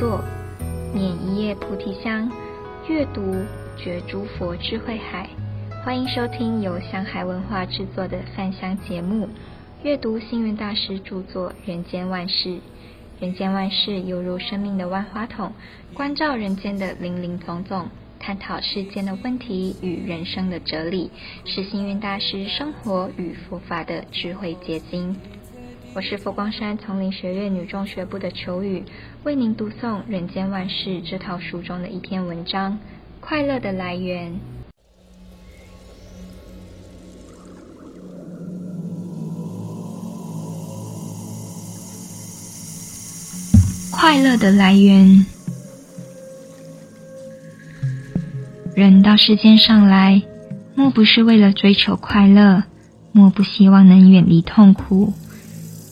作，念一叶菩提香，阅读觉诸佛智慧海。欢迎收听由香海文化制作的饭香节目，阅读星云大师著作《人间万事》。人间万事犹如生命的万花筒，关照人间的林林总总，探讨世间的问题与人生的哲理，是星云大师生活与佛法的智慧结晶。我是佛光山丛林学院女中学部的秋雨，为您读诵《人间万事》这套书中的一篇文章：快乐的来源。快乐的来源。人到世间上来，莫不是为了追求快乐，莫不希望能远离痛苦。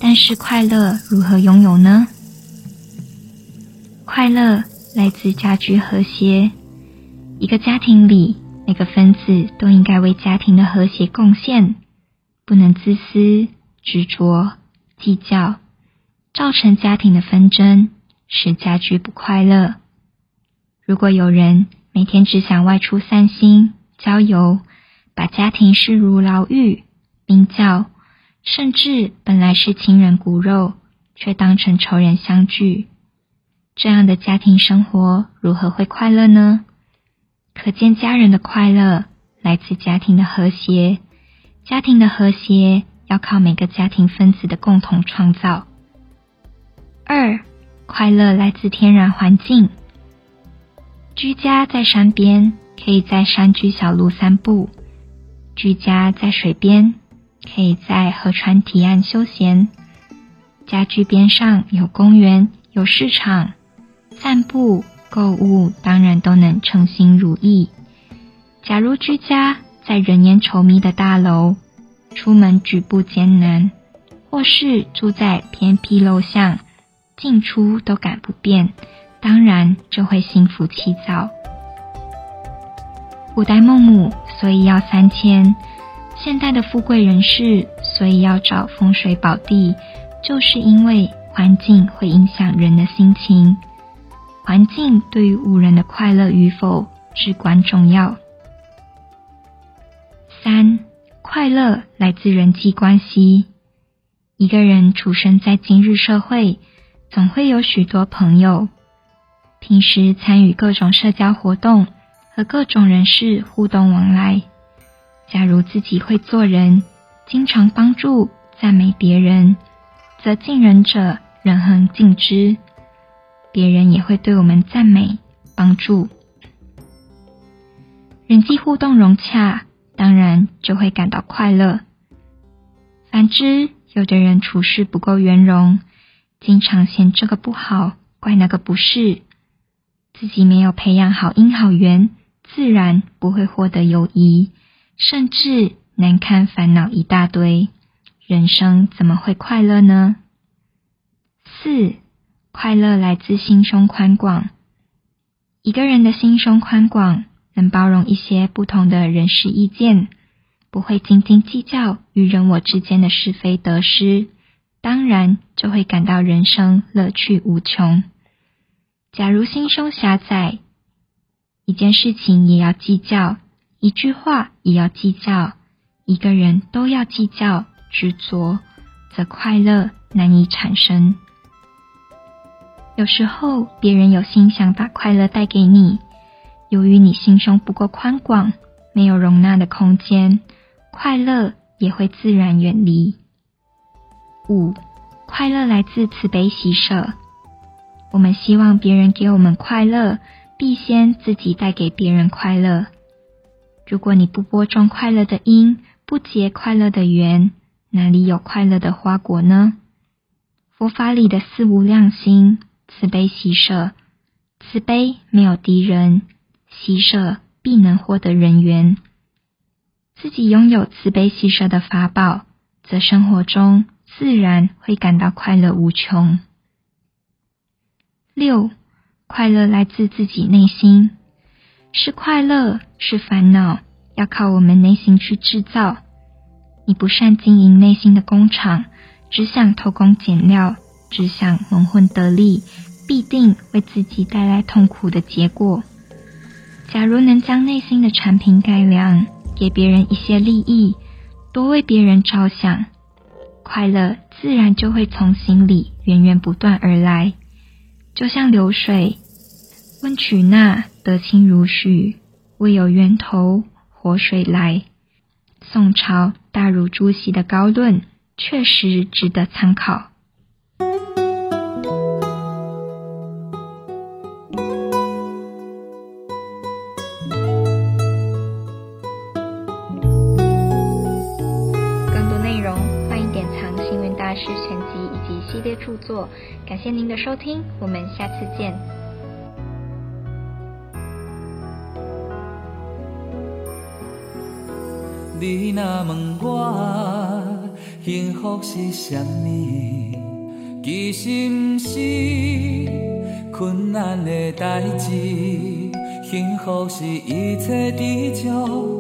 但是快乐如何拥有呢？快乐来自家居和谐。一个家庭里，每个分子都应该为家庭的和谐贡献，不能自私、执着、计较，造成家庭的纷争，使家居不快乐。如果有人每天只想外出散心、郊游，把家庭视如牢狱、冰窖。甚至本来是亲人骨肉，却当成仇人相聚，这样的家庭生活如何会快乐呢？可见家人的快乐来自家庭的和谐，家庭的和谐要靠每个家庭分子的共同创造。二，快乐来自天然环境。居家在山边，可以在山居小路散步；居家在水边。可以在河川堤岸休闲，家居边上有公园、有市场，散步、购物当然都能称心如意。假如居家在人烟稠密的大楼，出门举步艰难；或是住在偏僻陋巷，进出都赶不便，当然就会心浮气躁。古代孟母所以要三迁。现代的富贵人士，所以要找风水宝地，就是因为环境会影响人的心情。环境对于五人的快乐与否至关重要。三，快乐来自人际关系。一个人出生在今日社会，总会有许多朋友，平时参与各种社交活动，和各种人士互动往来。自己会做人，经常帮助、赞美别人，则敬人者人恒敬之，别人也会对我们赞美、帮助。人际互动融洽，当然就会感到快乐。反之，有的人处事不够圆融，经常嫌这个不好，怪那个不是，自己没有培养好因好缘，自然不会获得友谊。甚至难堪烦恼一大堆，人生怎么会快乐呢？四，快乐来自心胸宽广。一个人的心胸宽广，能包容一些不同的人事意见，不会斤斤计较与人我之间的是非得失，当然就会感到人生乐趣无穷。假如心胸狭窄，一件事情也要计较。一句话也要计较，一个人都要计较执着，则快乐难以产生。有时候别人有心想把快乐带给你，由于你心胸不够宽广，没有容纳的空间，快乐也会自然远离。五，快乐来自慈悲喜舍。我们希望别人给我们快乐，必先自己带给别人快乐。如果你不播种快乐的因，不结快乐的缘，哪里有快乐的花果呢？佛法里的四无量心，慈悲喜舍，慈悲没有敌人，喜舍必能获得人缘。自己拥有慈悲喜舍的法宝，则生活中自然会感到快乐无穷。六，快乐来自自己内心。是快乐，是烦恼，要靠我们内心去制造。你不善经营内心的工厂，只想偷工减料，只想蒙混得利，必定为自己带来痛苦的结果。假如能将内心的产品改良，给别人一些利益，多为别人着想，快乐自然就会从心里源源不断而来，就像流水，问曲那得清如许，为有源头活水来。宋朝大儒朱熹的高论，确实值得参考。更多内容欢迎点藏《星云大师全集》以及系列著作，感谢您的收听，我们下次见。你若问我幸福是啥物，其实不是困难的代志，幸福是一切知足，